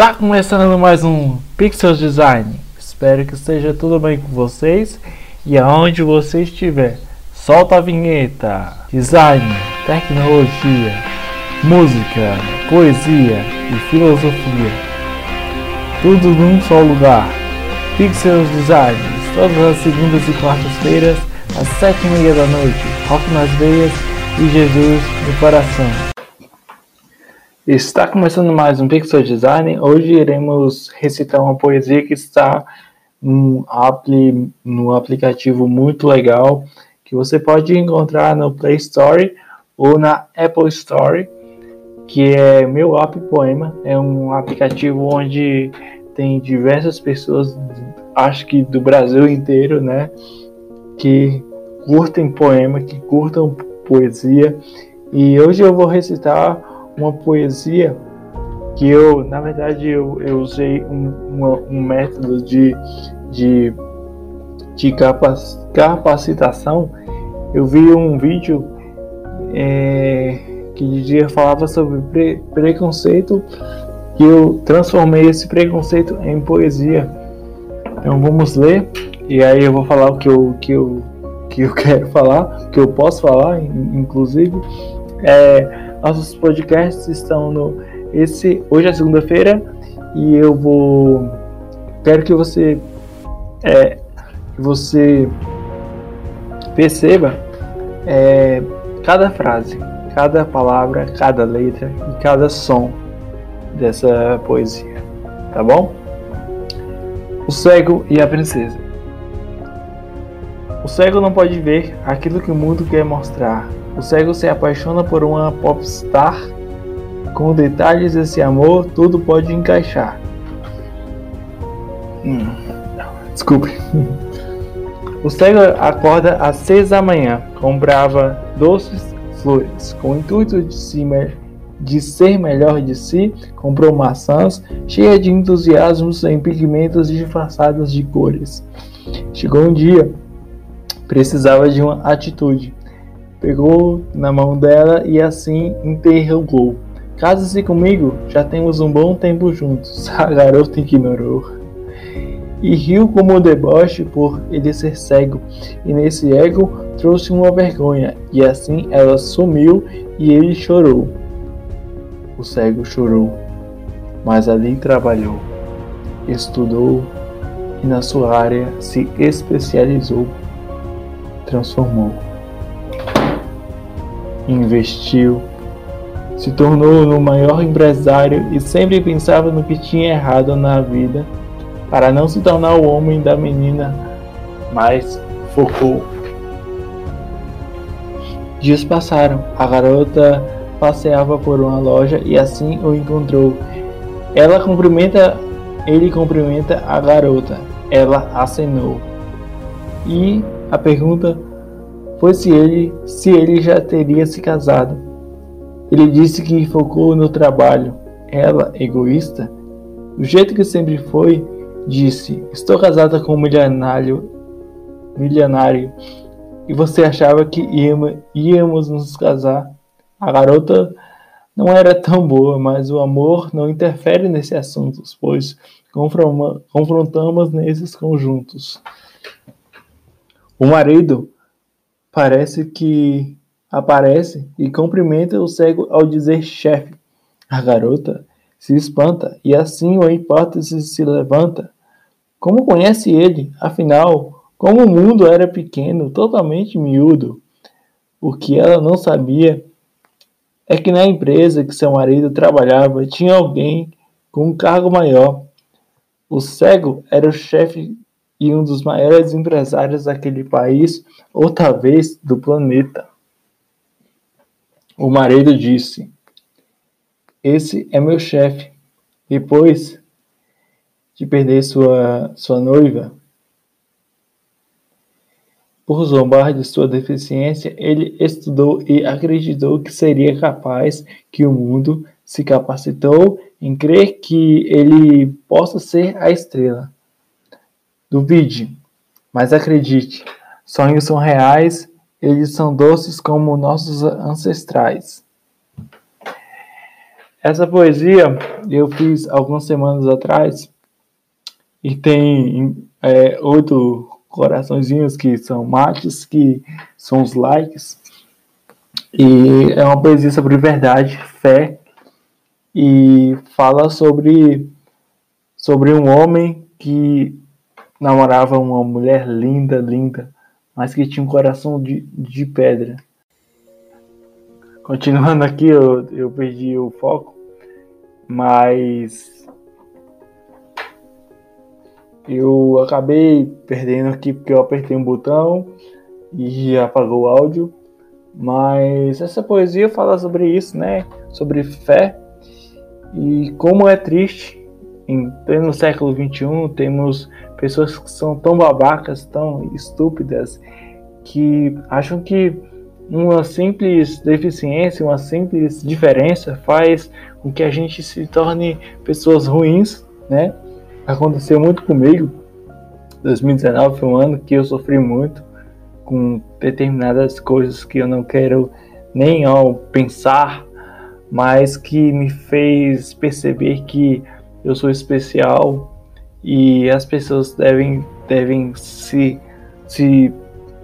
Está começando mais um Pixel Design. Espero que esteja tudo bem com vocês e aonde você estiver. Solta a vinheta. Design, tecnologia, música, poesia e filosofia. Tudo num só lugar. Pixel Design, todas as segundas e quartas-feiras, às sete e meia da noite. Rock nas veias e Jesus no coração. Está começando mais um Pixel Design. Hoje iremos recitar uma poesia que está num, apli, num aplicativo muito legal que você pode encontrar no Play Store ou na Apple Store, que é Meu App Poema. É um aplicativo onde tem diversas pessoas, acho que do Brasil inteiro, né, que curtem poema, que curtam poesia. E hoje eu vou recitar uma poesia que eu, na verdade, eu, eu usei um, uma, um método de, de, de capacitação. Eu vi um vídeo é, que dizia, falava sobre pre, preconceito e eu transformei esse preconceito em poesia. Então vamos ler e aí eu vou falar o que eu, que eu, que eu quero falar, que eu posso falar, inclusive. É, nossos podcasts estão no esse hoje é segunda-feira e eu vou quero que você é, que você perceba é, cada frase, cada palavra, cada letra e cada som dessa poesia, tá bom? O cego e a princesa. O cego não pode ver aquilo que o mundo quer mostrar, o cego se apaixona por uma popstar. Com detalhes desse amor, tudo pode encaixar. Hum, desculpe. O cego acorda às seis da manhã, comprava doces flores. Com o intuito de, de ser melhor de si, comprou maçãs cheias de entusiasmos em pigmentos disfarçados de cores. Chegou um dia, precisava de uma atitude pegou na mão dela e assim interrogou: Case-se comigo, já temos um bom tempo juntos. A garota ignorou. E riu como deboche por ele ser cego, e nesse ego trouxe uma vergonha, e assim ela sumiu e ele chorou. O cego chorou, mas ali trabalhou, estudou e na sua área se especializou, transformou investiu, se tornou o maior empresário e sempre pensava no que tinha errado na vida para não se tornar o homem da menina, mas focou. Dias passaram, a garota passeava por uma loja e assim o encontrou. Ela cumprimenta, ele cumprimenta a garota. Ela acenou. E a pergunta foi se ele, se ele já teria se casado. Ele disse que focou no trabalho. Ela, egoísta, do jeito que sempre foi, disse: Estou casada com um milionário. Milionário. E você achava que íamos, nos casar? A garota não era tão boa, mas o amor não interfere nesse assunto, pois confrontamos nesses conjuntos. O marido Parece que aparece e cumprimenta o cego ao dizer chefe. A garota se espanta e assim a hipótese se levanta. Como conhece ele? Afinal, como o mundo era pequeno, totalmente miúdo. O que ela não sabia é que na empresa que seu marido trabalhava tinha alguém com um cargo maior. O cego era o chefe e um dos maiores empresários daquele país, ou talvez do planeta. O marido disse: Esse é meu chefe. Depois de perder sua, sua noiva, por zombar de sua deficiência, ele estudou e acreditou que seria capaz que o mundo se capacitou em crer que ele possa ser a estrela. Duvide, mas acredite, sonhos são reais, eles são doces como nossos ancestrais. Essa poesia eu fiz algumas semanas atrás e tem é, oito coraçõezinhos que são mates, que são os likes. E é uma poesia sobre verdade, fé e fala sobre sobre um homem que namorava uma mulher linda, linda, mas que tinha um coração de, de pedra. Continuando aqui, eu, eu perdi o foco, mas eu acabei perdendo aqui porque eu apertei um botão e apagou o áudio. Mas essa poesia fala sobre isso, né? Sobre fé e como é triste. Em pleno século XXI, temos pessoas que são tão babacas, tão estúpidas, que acham que uma simples deficiência, uma simples diferença faz com que a gente se torne pessoas ruins, né? Aconteceu muito comigo. 2019 foi um ano que eu sofri muito com determinadas coisas que eu não quero nem ao pensar, mas que me fez perceber que eu sou especial e as pessoas devem devem se se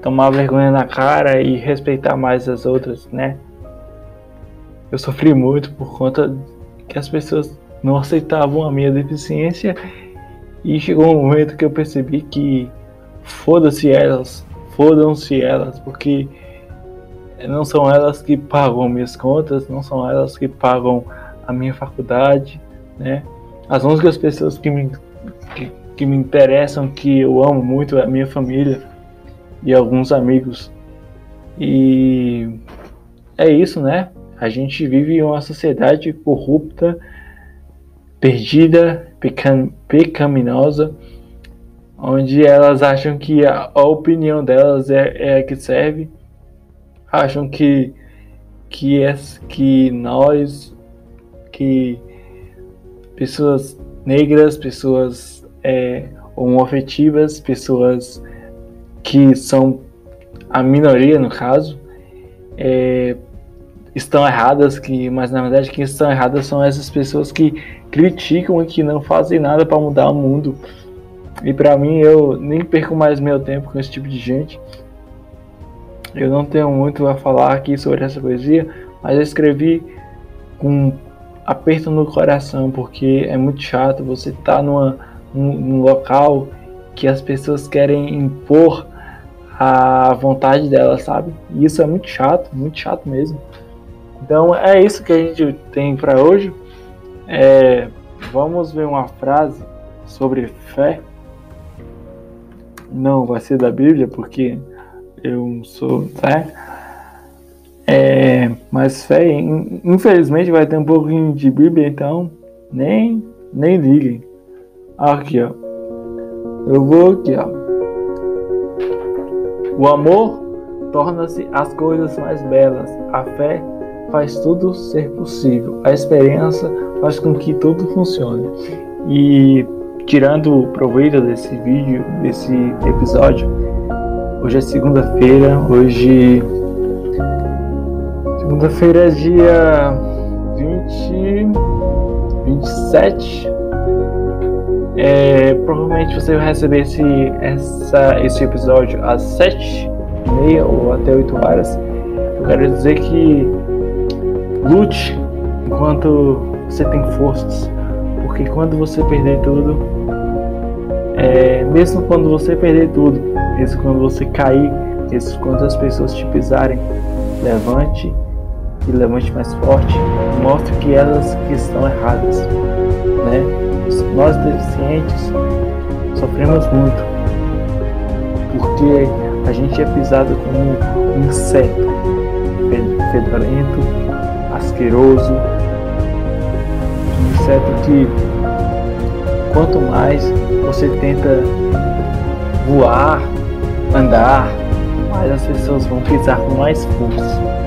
tomar vergonha na cara e respeitar mais as outras, né? Eu sofri muito por conta que as pessoas não aceitavam a minha deficiência e chegou um momento que eu percebi que foda-se elas, fodam-se elas, porque não são elas que pagam minhas contas, não são elas que pagam a minha faculdade, né? As únicas pessoas que me, que, que me interessam, que eu amo muito, é a minha família e alguns amigos. E é isso, né? A gente vive em uma sociedade corrupta, perdida, pecaminosa, onde elas acham que a, a opinião delas é, é, a que serve, acham que que é que nós, que pessoas negras, pessoas é, homoafetivas, pessoas que são a minoria no caso, é, estão erradas, que, mas na verdade quem estão erradas são essas pessoas que criticam e que não fazem nada para mudar o mundo. E para mim eu nem perco mais meu tempo com esse tipo de gente. Eu não tenho muito a falar aqui sobre essa poesia, mas eu escrevi com aperto no coração, porque é muito chato você estar tá numa, num, local que as pessoas querem impor a vontade dela, sabe? E isso é muito chato, muito chato mesmo. Então é isso que a gente tem para hoje. É, vamos ver uma frase sobre fé. Não vai ser da Bíblia, porque eu sou fé. É, mas fé, infelizmente, vai ter um pouquinho de Bíblia, então nem, nem liguem. Aqui, ó. Eu vou aqui, ó. O amor torna-se as coisas mais belas. A fé faz tudo ser possível. A esperança faz com que tudo funcione. E tirando proveito desse vídeo, desse episódio, hoje é segunda-feira, hoje segunda-feira é dia 20 27 é, provavelmente você vai receber esse, essa, esse episódio às 7 e meia ou até 8 horas. Eu quero dizer que lute enquanto você tem forças, porque quando você perder tudo, é, mesmo quando você perder tudo, mesmo quando você cair, mesmo quando as pessoas te pisarem, levante e levante mais forte, mostre que elas que estão erradas, né? nós deficientes sofremos muito, porque a gente é pisado como um inseto fedorento, asqueroso, um inseto que quanto mais você tenta voar, andar, mais as pessoas vão pisar com mais força.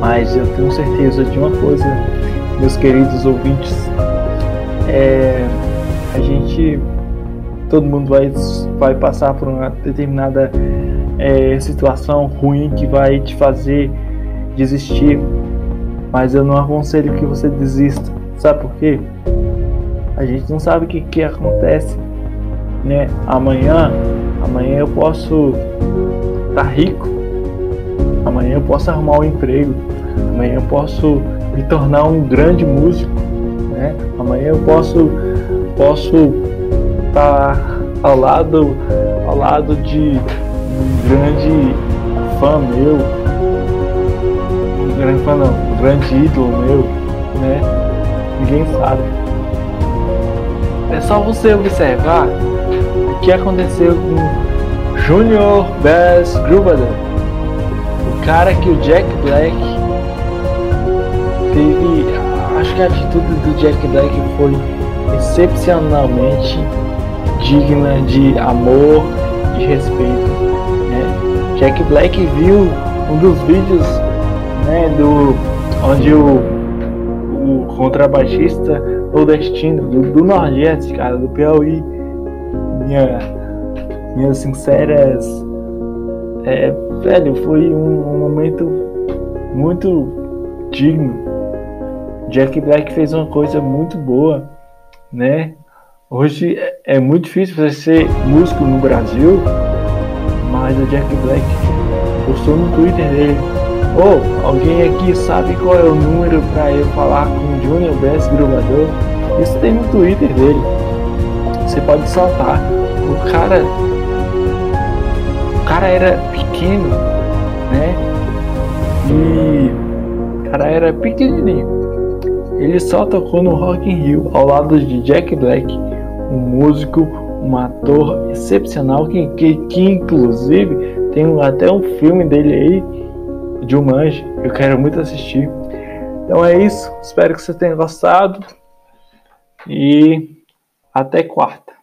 Mas eu tenho certeza de uma coisa, meus queridos ouvintes, é, a gente, todo mundo vai, vai passar por uma determinada é, situação ruim que vai te fazer desistir. mas eu não aconselho que você desista. Sabe por quê? A gente não sabe o que, que acontece, né? Amanhã, amanhã eu posso estar tá rico, amanhã eu posso arrumar um emprego, amanhã eu posso me tornar um grande músico, né? Amanhã eu posso posso estar tá ao lado ao lado de um grande fã meu, um grande fã não, um grande ídolo meu, né? Ninguém sabe. É só você observar o que aconteceu com Junior Bass Grubador, o cara que o Jack Black teve, acho que a atitude do Jack Black foi excepcionalmente digna de amor e respeito. Né? Jack Black viu um dos vídeos né, do onde o, o contrabaixista nordestino do, do Nordeste, cara, do Piauí, minha, minhas sinceras, é, velho, foi um, um momento muito digno. Jack Black fez uma coisa muito boa, né? Hoje é, é muito difícil você ser músico no Brasil, mas o Jack Black postou no Twitter dele. Oh, alguém aqui sabe qual é o número para eu falar com o Junior Best Gravador? Isso tem no Twitter dele. Você pode saltar. O cara. Cara era pequeno, né? E. O cara era pequenininho. Ele só tocou no Rock in Rio ao lado de Jack Black um músico, um ator excepcional que, que, que inclusive tem até um filme dele aí, Jumanji, eu quero muito assistir. Então é isso, espero que você tenha gostado e até quarta.